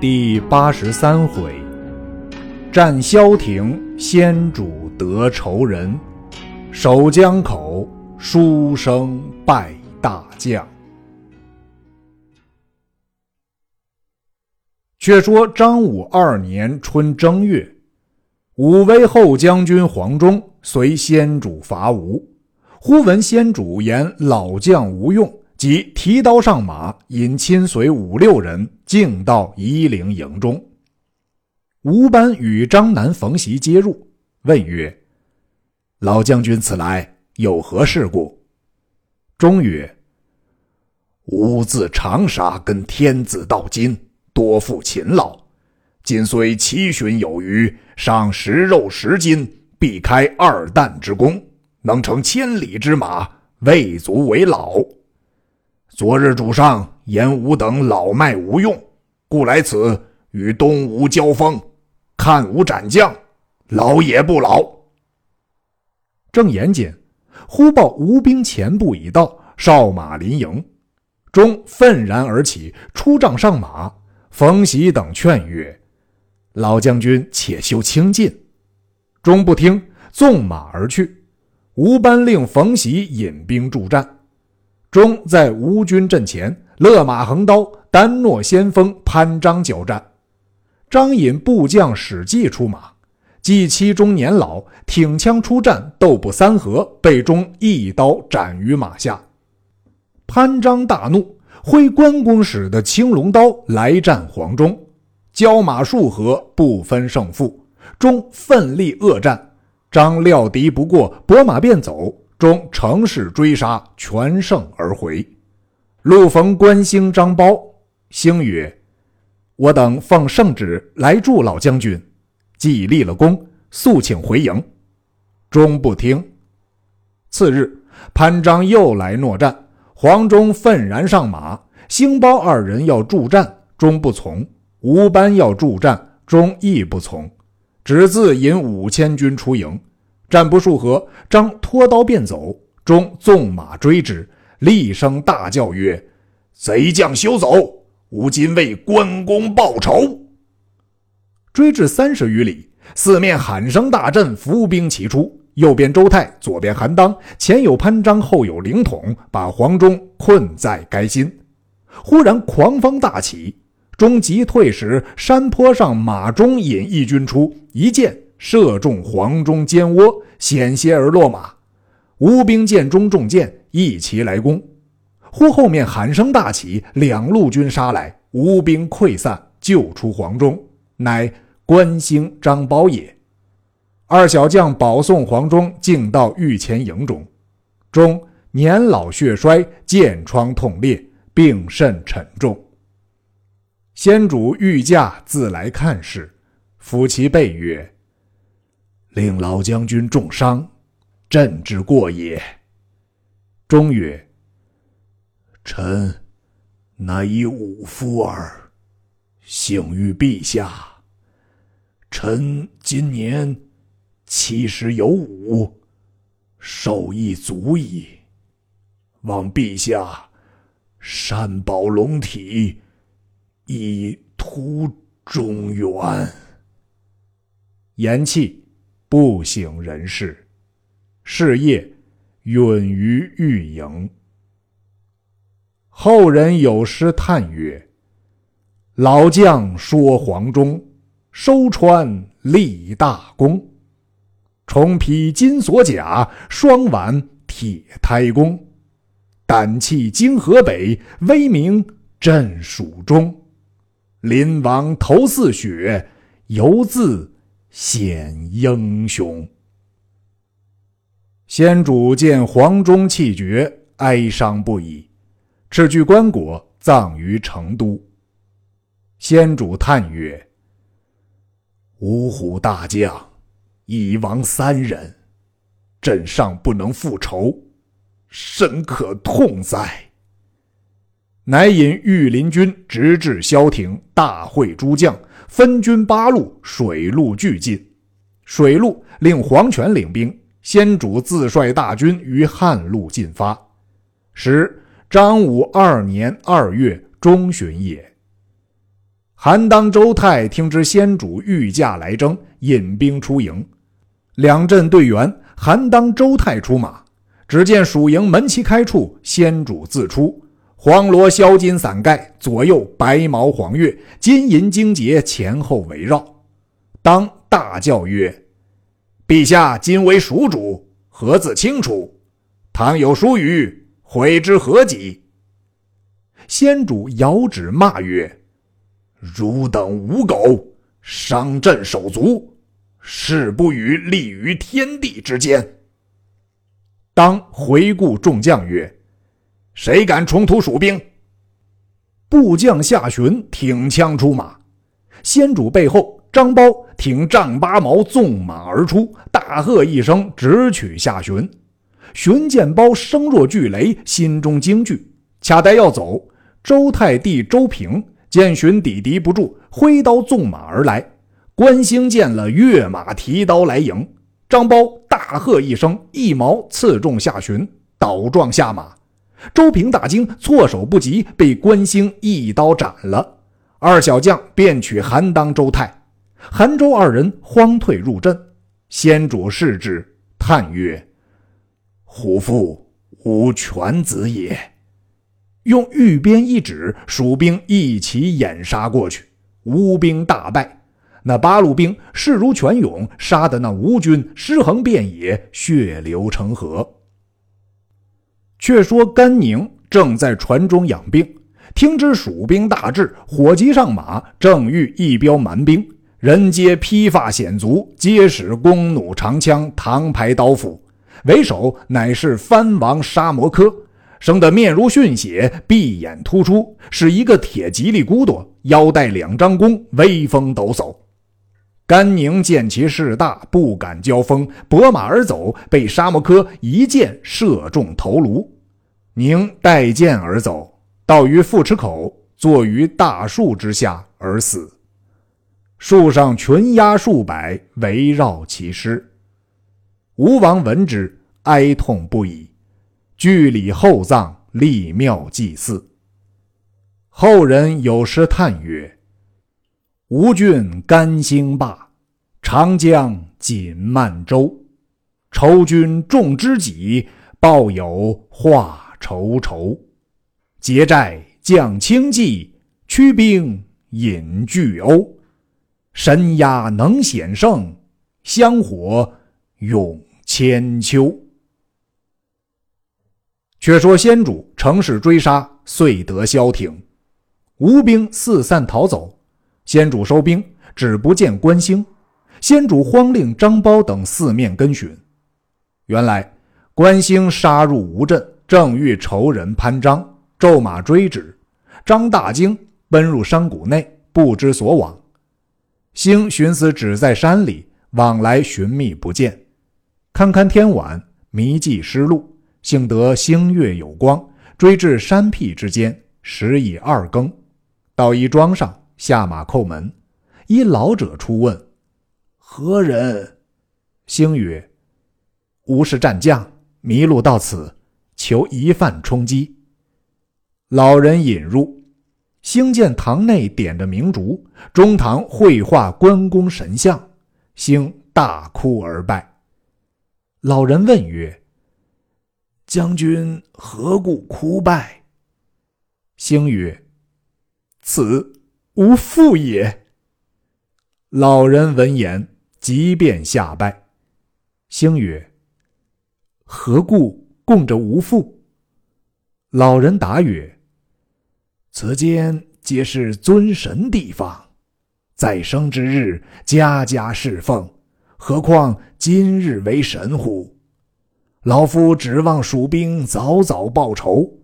第八十三回，战萧亭，先主得仇人；守江口，书生败大将。却说张武二年春正月，武威后将军黄忠随先主伐吴，忽闻先主言老将吴用。即提刀上马，引亲随五六人，径到夷陵营中。吴班与张南、冯习接入，问曰：“老将军此来有何事故？”中曰：“吾自长沙跟天子到今，多负勤劳，今虽七旬有余，尚食肉十斤，必开二担之功，能乘千里之马，未足为老。”昨日主上言吾等老迈无用，故来此与东吴交锋，看吾斩将，老也不老。正言间，忽报吴兵前部已到，哨马临营。钟愤然而起，出帐上马。冯喜等劝曰：“老将军且休轻进。”钟不听，纵马而去。吴班令冯喜引兵助战。中在吴军阵前勒马横刀，单诺先锋潘璋交战。张引部将史记出马，季期中年老，挺枪出战，斗不三合，被中一刀斩于马下。潘璋大怒，挥关公使的青龙刀来战黄忠，交马数合，不分胜负。中奋力恶战，张料敌不过，拨马便走。中乘势追杀，全胜而回。路逢关兴、张苞，兴曰：“我等奉圣旨来助老将军，既立了功，速请回营。”钟不听。次日，潘璋又来诺战，黄忠愤然上马。兴、苞二人要助战，钟不从；吴班要助战，钟亦不从，只自引五千军出营。战不数合，张脱刀便走，钟纵马追之，厉声大叫曰：“贼将休走！吾今为关公报仇！”追至三十余里，四面喊声大震，伏兵齐出。右边周泰，左边韩当，前有潘璋，后有凌统，把黄忠困在该心。忽然狂风大起，中急退时，山坡上马忠引一军出，一箭。射中黄忠肩窝，险些而落马。吴兵见中中箭，一齐来攻。忽后面喊声大起，两路军杀来，吴兵溃散，救出黄忠，乃关兴、张苞也。二小将保送黄忠，进到御前营中。中年老血衰，箭疮痛裂，病甚沉重。先主御驾自来看事，抚其背曰。令老将军重伤，朕之过也。终曰：“臣乃以武夫耳，幸遇陛下。臣今年七十有五，寿亦足矣。望陛下善保龙体，以图中原。”言讫。不省人事，是夜允于御营。后人有诗叹曰：“老将说黄忠，收川立大功。重披金锁甲，双挽铁胎弓。胆气经河北，威名震蜀中。临王头似雪，犹自。”显英雄。先主见黄忠气绝，哀伤不已，斥具棺椁，葬于成都。先主叹曰：“五虎大将，已亡三人，朕尚不能复仇，深可痛哉！”乃引御林军直至萧亭，大会诸将。分军八路，水陆俱进。水路令黄权领兵，先主自率大军于汉路进发。时张武二年二月中旬也。韩当、周泰听知先主御驾来征，引兵出营。两阵队员，韩当、周泰出马。只见蜀营门旗开处，先主自出，黄罗削金伞盖，左右白毛黄月，金银荆节前后围绕。当大叫曰：“陛下今为蜀主，何自清楚？倘有疏虞，悔之何及？”先主遥指骂曰。汝等无狗，伤朕手足，誓不与立于天地之间。当回顾众将曰：“谁敢冲突蜀兵？”部将夏询挺枪出马，先主背后张苞挺丈八矛纵马而出，大喝一声，直取夏询。荀见苞声若巨雷，心中惊惧，恰待要走，周太弟周平。见荀抵敌不住，挥刀纵马而来。关兴见了，跃马提刀来迎。张苞大喝一声，一矛刺中夏荀，倒撞下马。周平大惊，措手不及，被关兴一刀斩了。二小将便取韩当、周泰，韩周二人慌退入阵。先主视之，叹曰：“虎父无犬子也。”用玉鞭一指，蜀兵一齐掩杀过去，吴兵大败。那八路兵势如泉涌，杀得那吴军尸横遍野，血流成河。却说甘宁正在船中养病，听知蜀兵大至，火急上马，正欲一彪蛮兵，人皆披发显足，皆使弓弩长枪、唐牌刀斧，为首乃是藩王沙摩柯。生得面如逊血，闭眼突出，是一个铁吉利骨朵，腰带两张弓，威风抖擞。甘宁见其势大，不敢交锋，拨马而走，被沙摩柯一箭射中头颅。宁带箭而走，到于富池口，坐于大树之下而死。树上群鸦数百，围绕其尸。吴王闻之，哀痛不已。据礼厚葬，立庙祭祀。后人有诗叹曰：“吴郡甘兴霸，长江锦漫舟。仇君重知己，报有化愁愁。结寨降轻骑，驱兵引巨鸥。神鸦能显圣，香火永千秋。”却说先主乘势追杀，遂得消停。吴兵四散逃走，先主收兵，只不见关兴。先主慌令张苞等四面跟寻。原来关兴杀入吴镇，正遇仇人潘璋，骤马追之。张大惊，奔入山谷内，不知所往。兴寻思只在山里，往来寻觅不见。堪堪天晚，迷迹失路。幸得星月有光，追至山僻之间，时已二更。到一庄上，下马叩门。一老者出问：“何人？”星曰：“吾是战将，迷路到此，求一饭充饥。”老人引入，兴见堂内点着明烛，中堂绘画关公神像，兴大哭而拜。老人问曰：将军何故哭拜？星曰：“此吾父也。”老人闻言，即便下拜。星曰：“何故供着吾父？”老人答曰：“此间皆是尊神地方，在生之日，家家侍奉，何况今日为神乎？”老夫指望蜀兵早早报仇，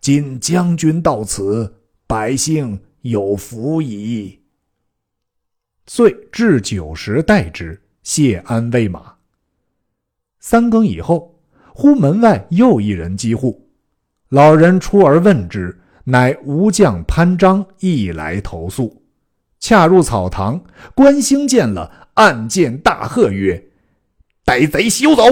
今将军到此，百姓有福矣。遂置酒食待之，谢安喂马。三更以后，忽门外又一人击户，老人出而问之，乃吴将潘璋亦来投宿。恰入草堂，关兴见了，暗箭大喝曰：“歹贼休走！”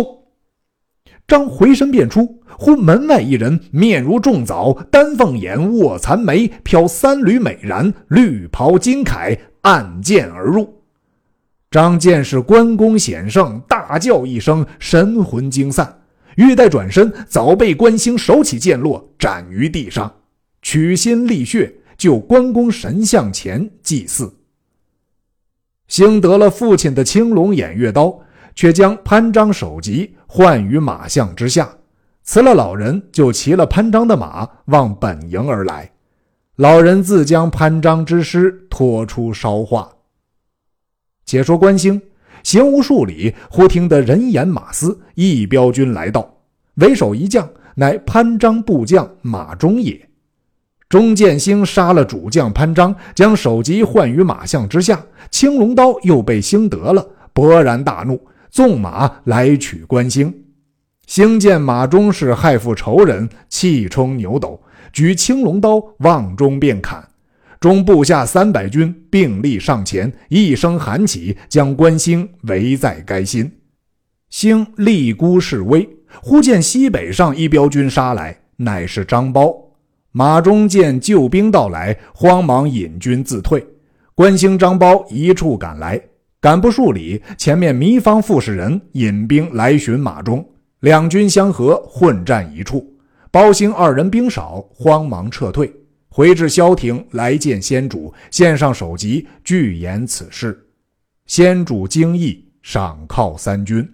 张回身便出，忽门外一人面如重枣，丹凤眼，卧蚕眉，飘三缕美髯，绿袍金铠，暗箭而入。张见是关公显圣，大叫一声，神魂惊散。欲待转身，早被关兴手起剑落，斩于地上，取心沥血，就关公神像前祭祀。兴得了父亲的青龙偃月刀，却将潘璋首级换于马项之下，辞了老人，就骑了潘璋的马往本营而来。老人自将潘璋之尸拖出烧化。且说关兴行无数里，忽听得人言马嘶，一彪军来到，为首一将乃潘璋部将马忠也。钟建兴杀了主将潘璋，将首级换于马项之下。青龙刀又被兴得了，勃然大怒，纵马来取关兴。兴见马忠是害父仇人，气冲牛斗，举青龙刀望中便砍。中部下三百军并力上前，一声喊起，将关兴围在该心。兴立孤示威，忽见西北上一彪军杀来，乃是张苞。马忠见救兵到来，慌忙引军自退。关兴、张苞一处赶来，赶不数里，前面糜芳傅士仁引兵来寻马忠，两军相合，混战一处。包兴二人兵少，慌忙撤退，回至萧亭来见先主，献上首级，具言此事。先主惊异，赏犒三军。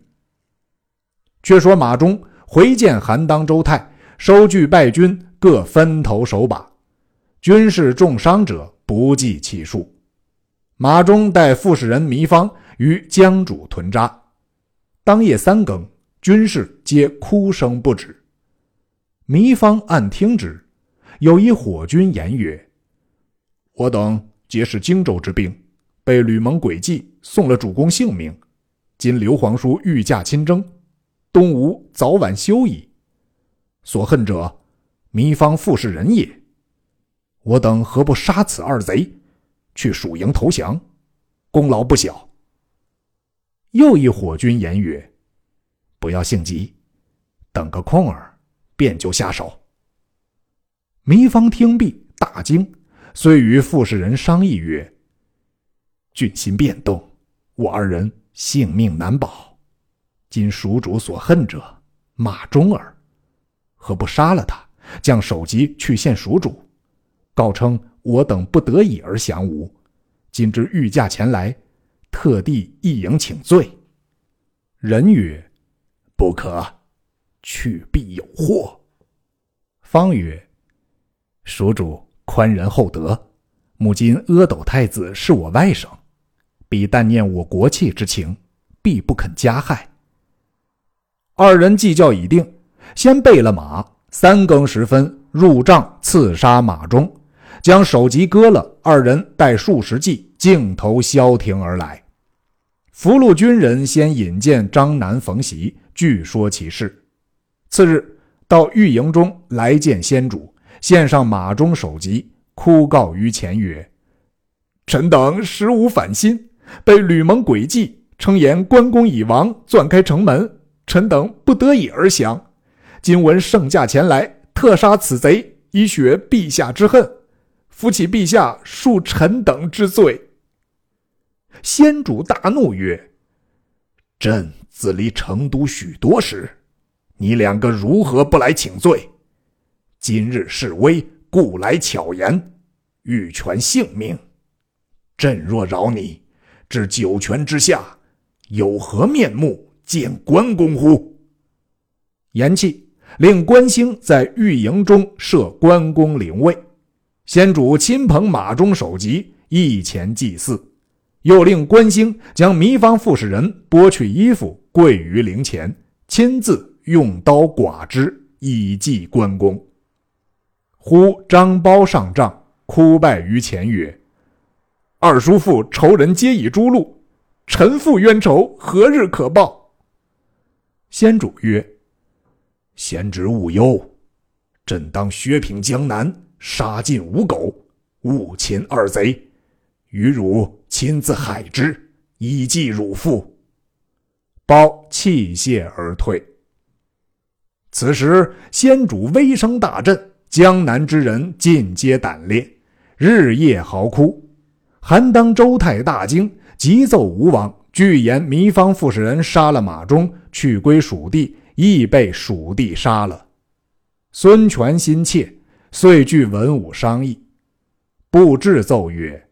却说马忠回见韩当、周泰，收据败军。各分头守把，军士重伤者不计其数。马忠带傅士仁、糜芳于江渚屯扎。当夜三更，军士皆哭声不止。糜芳暗听之，有一火军言曰：“我等皆是荆州之兵，被吕蒙诡计，送了主公性命。今刘皇叔御驾亲征，东吴早晚休矣。所恨者。”糜芳傅士仁也，我等何不杀此二贼，去蜀营投降，功劳不小。又一火军言曰：“不要性急，等个空儿，便就下手。”糜芳听毕，大惊，遂与傅士仁商议曰：“军心变动，我二人性命难保。今蜀主所恨者马忠儿，何不杀了他？”将首级去献蜀主，告称我等不得已而降吴，今之御驾前来，特地一迎请罪。人曰：“不可，去必有祸。”方曰：“蜀主宽仁厚德，母今阿斗太子是我外甥，彼但念我国戚之情，必不肯加害。”二人计较已定，先备了马。三更时分，入帐刺杀马忠，将首级割了。二人带数十骑，径投萧亭而来。俘虏军人先引荐张南、冯习，据说其事。次日到御营中来见先主，献上马忠首级，哭告于前曰：“臣等实无反心，被吕蒙诡计，称言关公已亡，钻开城门，臣等不得已而降。”今闻圣驾前来，特杀此贼，以雪陛下之恨，扶起陛下恕臣等之罪。先主大怒曰：“朕自离成都许多时，你两个如何不来请罪？今日示威，故来巧言，欲全性命。朕若饶你，至九泉之下，有何面目见关公乎？”言讫。令关兴在御营中设关公灵位，先主亲捧马忠首级，一前祭祀。又令关兴将糜芳傅士仁剥去衣服，跪于灵前，亲自用刀剐之，以祭关公。忽张苞上帐，哭拜于前曰：“二叔父仇人皆已诛戮，臣父冤仇何日可报？”先主曰。贤侄勿忧，朕当削平江南，杀尽吴狗，勿擒二贼，与汝亲自海之，以祭汝父。包泣谢而退。此时先主威声大振，江南之人尽皆胆裂，日夜嚎哭。韩当周泰大惊，急奏吴王，据言糜芳傅使人杀了马忠，去归蜀地，亦被蜀地杀了。孙权心切，遂据文武商议。布置奏曰：“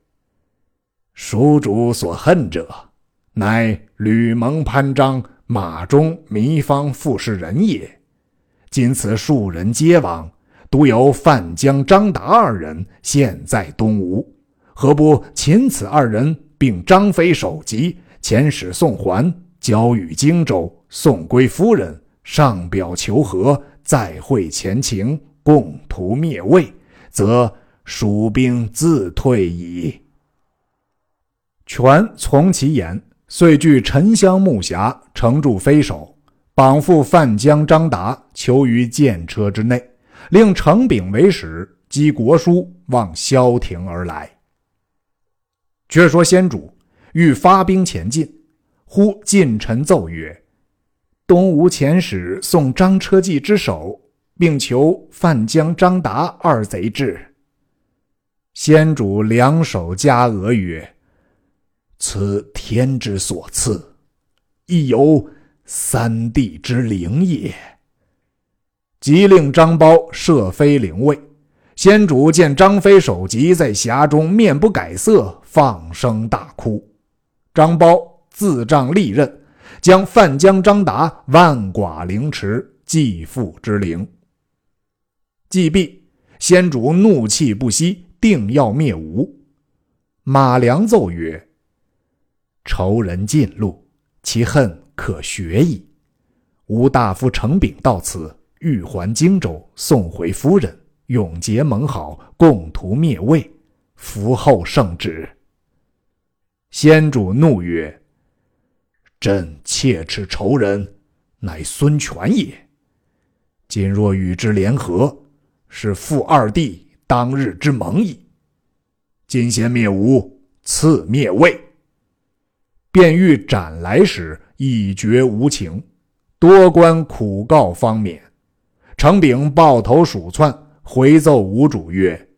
蜀主所恨者，乃吕蒙、潘璋、马忠、糜芳傅士仁也。今此数人皆亡，独有范江、张达二人现在东吴。”何不擒此二人，并张飞首级，遣使送还，交与荆州，送归夫人，上表求和，再会前情，共图灭魏，则蜀兵自退矣。权从其言，遂据沉香木匣，乘住飞首，绑缚范江、张达，囚于剑车之内，令程秉为使，击国书，望萧亭而来。却说先主欲发兵前进，忽近臣奏曰：“东吴遣使送张车骑之首，并求范江、张达二贼至。”先主两手加额曰：“此天之所赐，亦有三帝之灵也。”即令张苞设飞灵位。先主见张飞首级在匣中，面不改色，放声大哭。张苞自仗利刃，将范江、张达万剐凌迟，继父之灵。既毕，先主怒气不息，定要灭吴。马良奏曰：“仇人尽路，其恨可雪矣。吴大夫程秉到此，欲还荆州，送回夫人。”永结盟好，共图灭魏，伏后圣旨。先主怒曰：“朕切齿仇人，乃孙权也。今若与之联合，是负二弟当日之盟矣。今先灭吴，次灭魏，便欲斩来使，以绝无情。多官苦告方免。程炳抱头鼠窜。”回奏吴主曰：“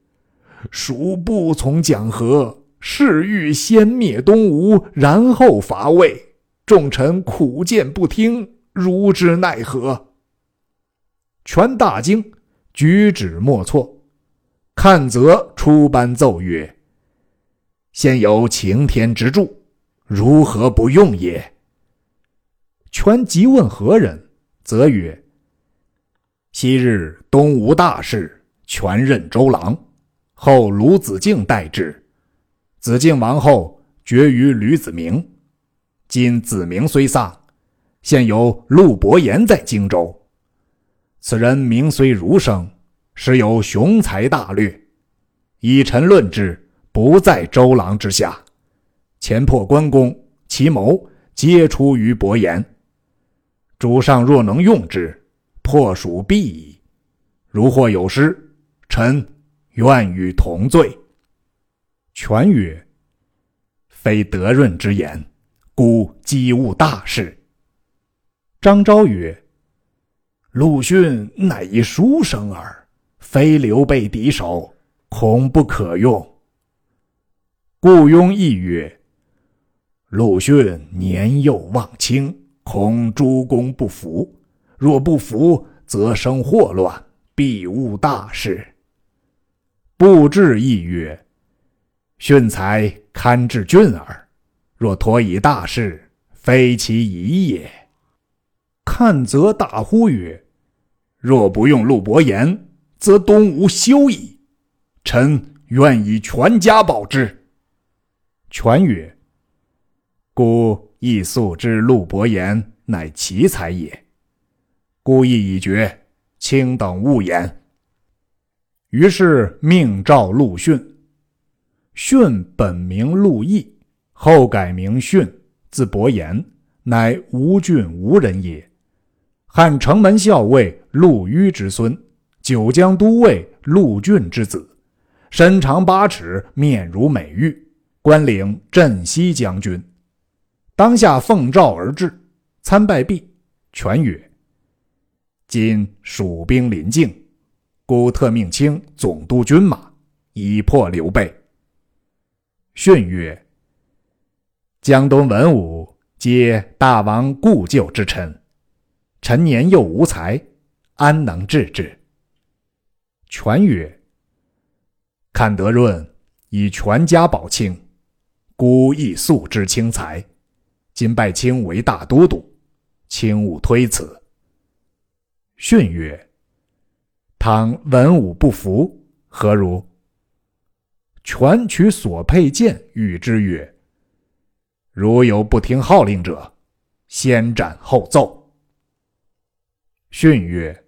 蜀不从讲和，是欲先灭东吴，然后伐魏。众臣苦谏不听，如之奈何？”权大惊，举止莫错。看则出班奏曰：“先有擎天之柱，如何不用也？”权即问何人，则曰：“昔日东吴大事。”全任周郎，后鲁子敬代之。子敬亡后，绝于吕子明。今子明虽丧，现有陆伯言在荆州。此人名虽儒生，实有雄才大略。以臣论之，不在周郎之下。前破关公，其谋皆出于伯言。主上若能用之，破蜀必矣。如或有失，臣愿与同罪。权曰：“非德润之言，故激误大事。”张昭曰：“陆逊乃一书生耳，非刘备敌手，恐不可用。”顾雍亦曰：“陆逊年幼望轻，恐诸公不服。若不服，则生祸乱，必误大事。”布置亦曰：“训才堪治俊耳，若托以大事，非其宜也。”看则大呼曰：“若不用陆伯言，则东吴休矣。臣愿以全家保之。”权曰：“孤亦素知陆伯言乃奇才也，孤意已决，卿等勿言。”于是命召陆逊。逊本名陆毅，后改名逊，字伯言，乃吴郡吴人也。汉城门校尉陆虞之孙，九江都尉陆俊之子，身长八尺，面如美玉，官领镇西将军。当下奉诏而至，参拜毕，权曰：“今蜀兵临境，故特命卿总督军马，以破刘备。”训曰：“江东文武皆大王故旧之臣，臣年幼无才，安能治之？”权曰：“看德润以全家保卿，孤亦素之轻才。今拜卿为大都督，卿勿推辞。”训曰：“倘文武不服，何如？”权取所佩剑与之曰：“如有不听号令者，先斩后奏。”训曰：“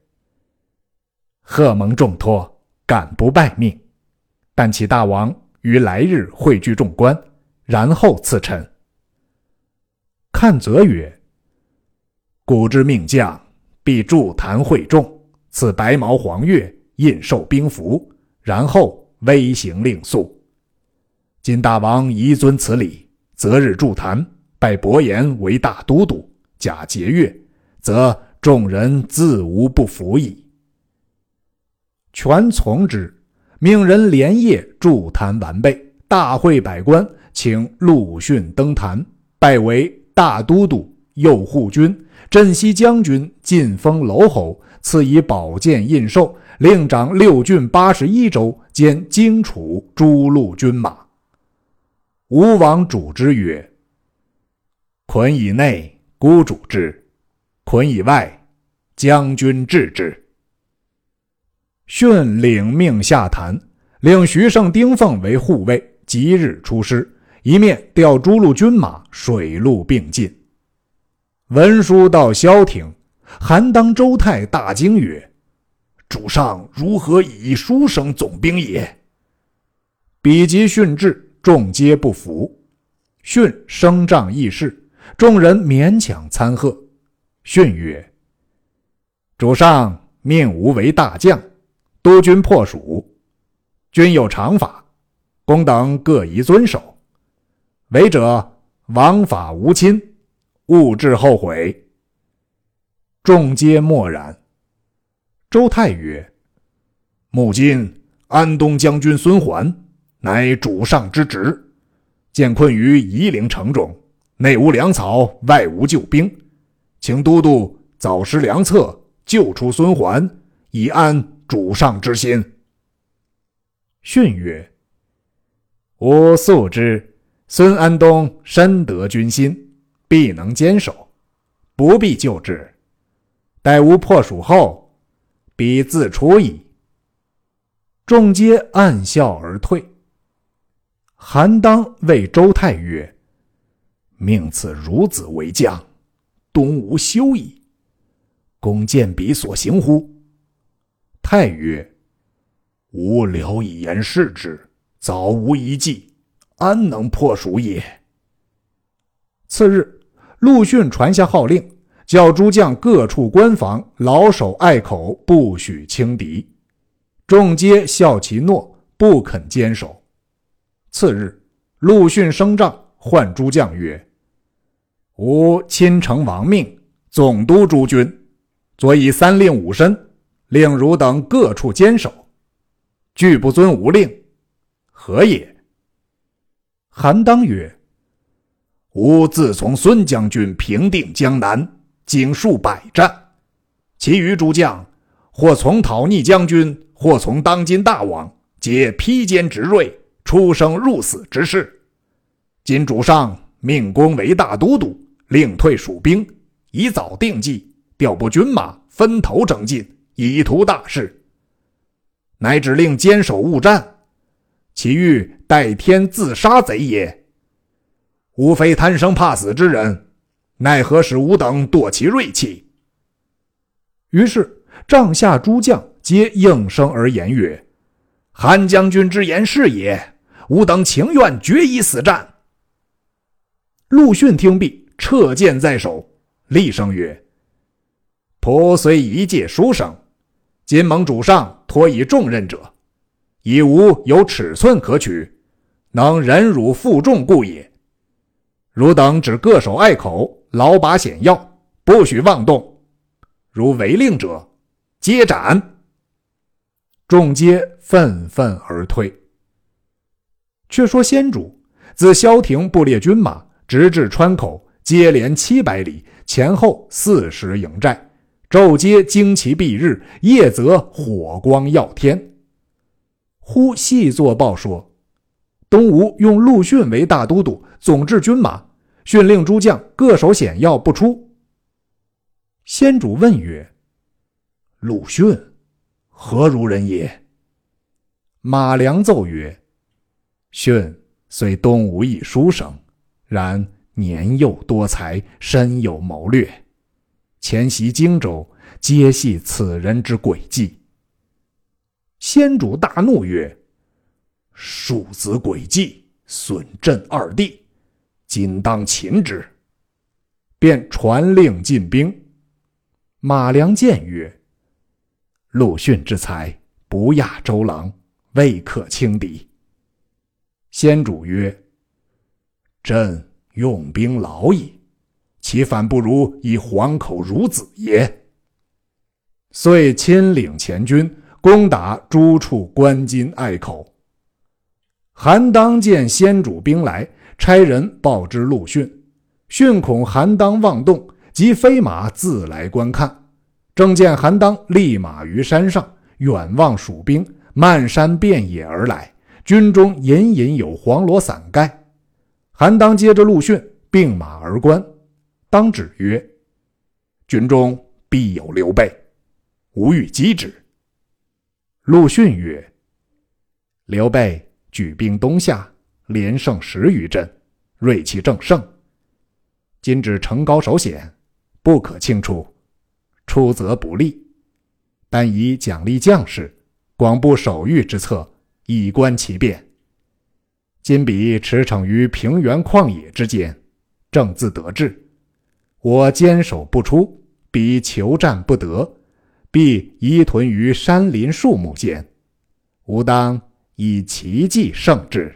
贺蒙重托，敢不拜命？但启大王于来日汇聚众官，然后赐臣。”看则曰：“古之命将，必助坛会众，赐白毛黄钺，印绶兵符，然后。”威行令速。今大王宜遵此礼，择日助坛，拜伯颜为大都督，假节钺，则众人自无不服矣。权从之，命人连夜筑坛完备，大会百官，请陆逊登坛，拜为大都督、右护军、镇西将军，晋封楼侯，赐以宝剑印绶。令掌六郡八十一州，兼荆楚诸路军马。吴王主之曰：“捆以内，孤主之；捆以外，将军治之。”训领命下坛，令徐盛、丁奉为护卫，即日出师，一面调诸路军马，水陆并进。文书到萧亭，韩当、周泰大惊曰：主上如何以书生总兵也？比及训至，众皆不服。训声仗议事，众人勉强参贺。训曰：“主上命吾为大将，督军破蜀。军有常法，公等各宜遵守。违者，王法无亲，勿致后悔。”众皆默然。周泰曰：“目今安东将军孙桓，乃主上之职，见困于夷陵城中，内无粮草，外无救兵，请都督早施良策，救出孙桓，以安主上之心。”训曰：“吾素知孙安东深得军心，必能坚守，不必救之。待吾破蜀后。”彼自出矣。众皆暗笑而退。韩当谓周泰曰：“命此孺子为将，东吴休矣。公见彼所行乎？”太曰：“吾聊以言视之，早无一计，安能破蜀也？”次日，陆逊传下号令。叫诸将各处关防，牢守隘口，不许轻敌。众皆笑其诺，不肯坚守。次日，陆逊升帐，唤诸将曰：“吾亲承王命，总督诸军，昨以三令五申，令汝等各处坚守。拒不遵吾令，何也？”韩当曰：“吾自从孙将军平定江南。”经数百战，其余诸将或从讨逆将军，或从当今大王，皆披坚执锐，出生入死之士。今主上命公为大都督，令退蜀兵，以早定计，调拨军马，分头征进，以图大事。乃指令坚守勿战，其欲代天自杀贼也。吾非贪生怕死之人。奈何使吾等堕其锐气？于是帐下诸将皆应声而言曰：“韩将军之言是也，吾等情愿决一死战。”陆逊听毕，撤剑在手，厉声曰：“仆虽一介书生，金蒙主上托以重任者，以吾有尺寸可取，能忍辱负重故也。汝等只各守隘口。”牢把险要，不许妄动。如违令者，皆斩！”众皆愤愤而退。却说先主自萧亭布列军马，直至川口，接连七百里，前后四十营寨，昼皆旌旗蔽日，夜则火光耀天。忽细作报说，东吴用陆逊为大都督，总治军马，训令诸将各守险要，不出。先主问曰：“陆逊何如人也？”马良奏曰：“逊虽东吴一书生，然年幼多才，深有谋略。前袭荆州，皆系此人之诡计。”先主大怒曰：“庶子诡计，损朕二弟，今当擒之。”便传令进兵。马良见曰：“陆逊之才，不亚周郎，未可轻敌。”先主曰：“朕用兵劳矣，其反不如以黄口孺子也。”遂亲领前军。攻打诸处关津隘口。韩当见先主兵来，差人报之陆逊。逊恐韩当妄动，即飞马自来观看。正见韩当立马于山上，远望蜀兵漫山遍野而来，军中隐隐有黄罗伞盖。韩当接着陆逊并马而观，当指曰：“军中必有刘备，吾欲击之。”陆逊曰：“刘备举兵东下，连胜十余阵，锐气正盛。今至城高守险，不可轻出。出则不利，但以奖励将士，广布守御之策，以观其变。今彼驰骋于平原旷野之间，正自得志。我坚守不出，彼求战不得。”必依屯于山林树木间，吾当以奇计胜之。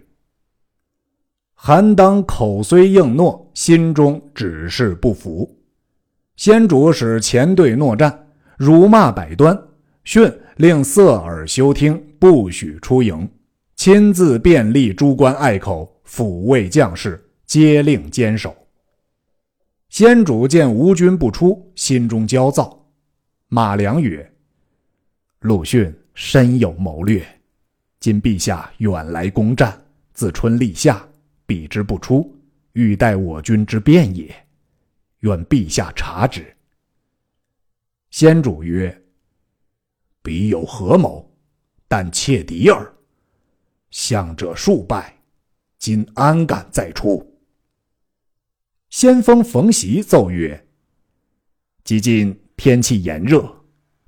韩当口虽应诺，心中只是不服。先主使前队诺战，辱骂百端，训令色耳休听，不许出营，亲自便立诸关隘口，抚慰将士，皆令坚守。先主见吴军不出，心中焦躁。马良曰：“陆逊深有谋略，今陛下远来攻战，自春立夏，彼之不出，欲待我军之变也。愿陛下察之。”先主曰：“彼有何谋，但窃敌耳。向者数败，今安敢再出？”先锋冯习奏曰：“即今。”天气炎热，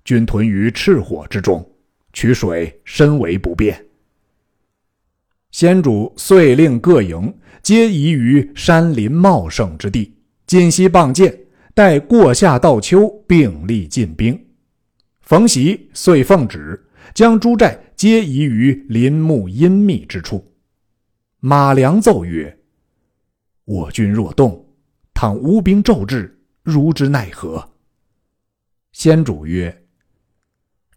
军屯于赤火之中，取水深为不便。先主遂令各营皆移于山林茂盛之地，尽息傍箭，待过夏到秋，并力进兵。冯习遂奉旨，将诸寨皆移于林木阴密之处。马良奏曰：“我军若动，倘吴兵骤至，如之奈何？”先主曰：“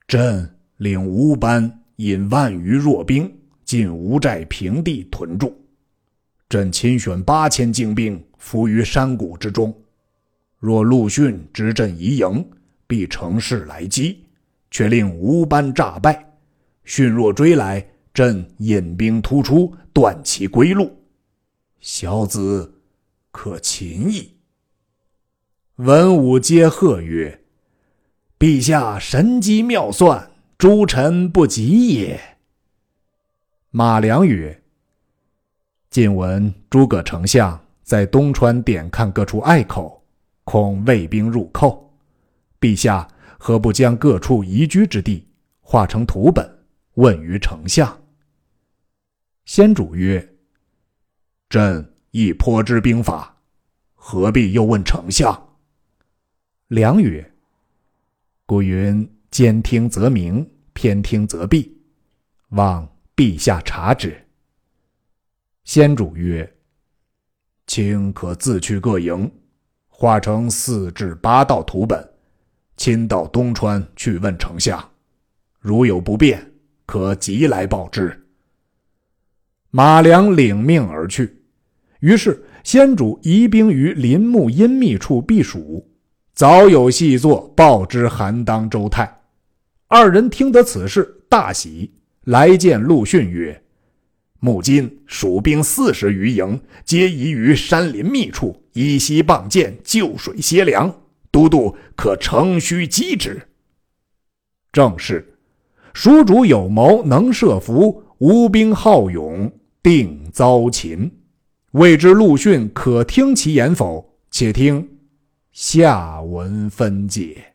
朕领吴班引万余弱兵进吴寨平地屯驻，朕亲选八千精兵伏于山谷之中。若陆逊执阵移营，必乘势来击，却令吴班诈败。逊若追来，朕引兵突出，断其归路。小子可擒矣。”文武皆贺曰。陛下神机妙算，诸臣不及也。马良曰：“近闻诸葛丞相在东川点看各处隘口，恐魏兵入寇。陛下何不将各处宜居之地画成图本，问于丞相？”先主曰：“朕亦颇知兵法，何必又问丞相？”良曰。古云：“兼听则明，偏听则蔽。”望陛下察之。先主曰：“卿可自去各营，画成四至八道图本，亲到东川去问丞相，如有不便，可即来报之。”马良领命而去。于是，先主移兵于林木阴密处避暑，早有细作报之韩当、周泰。二人听得此事，大喜，来见陆逊曰：“目今蜀兵四十余营，皆移于山林密处，依溪傍涧，就水歇凉。都督可乘虚击之。”正是，蜀主有谋，能设伏，吴兵好勇，定遭擒。未知陆逊可听其言否？且听下文分解。